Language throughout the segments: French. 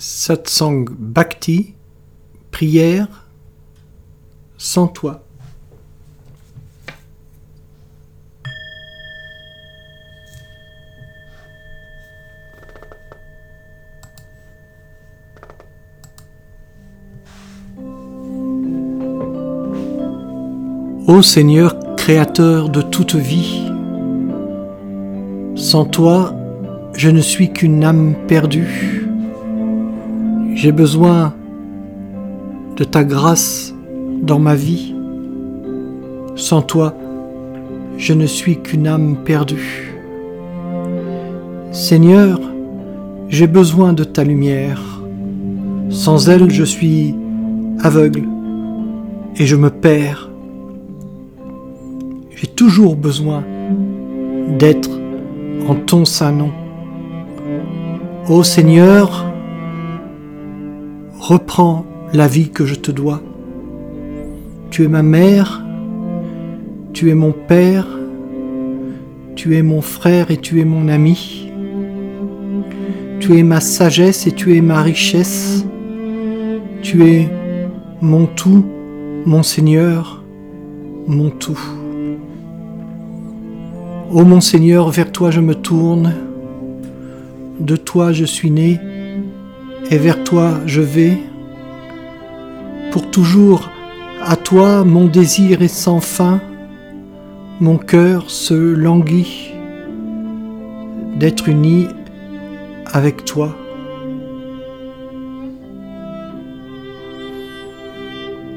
Satsang Bhakti, prière sans toi. Ô Seigneur créateur de toute vie, sans toi, je ne suis qu'une âme perdue. J'ai besoin de ta grâce dans ma vie. Sans toi, je ne suis qu'une âme perdue. Seigneur, j'ai besoin de ta lumière. Sans elle, je suis aveugle et je me perds. J'ai toujours besoin d'être en ton saint nom. Ô Seigneur, reprends la vie que je te dois. Tu es ma mère, tu es mon père, tu es mon frère et tu es mon ami. Tu es ma sagesse et tu es ma richesse. Tu es mon tout, mon Seigneur, mon tout. Ô mon Seigneur, vers toi je me tourne, de toi je suis né, et vers toi je vais. Pour toujours, à toi mon désir est sans fin, mon cœur se languit d'être uni avec toi.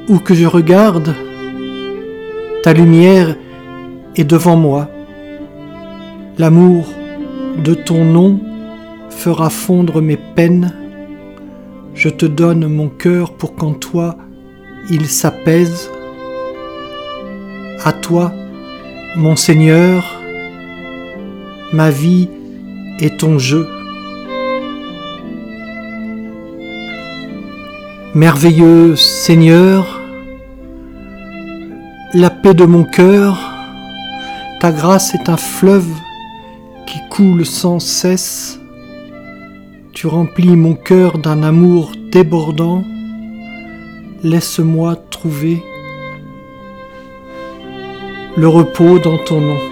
Où que je regarde, ta lumière est devant moi. L'amour de ton nom fera fondre mes peines. Je te donne mon cœur pour qu'en toi il s'apaise. À toi, mon Seigneur, ma vie est ton jeu. Merveilleux Seigneur, la paix de mon cœur, ta grâce est un fleuve qui coule sans cesse. Tu remplis mon cœur d'un amour débordant. Laisse-moi trouver le repos dans ton nom.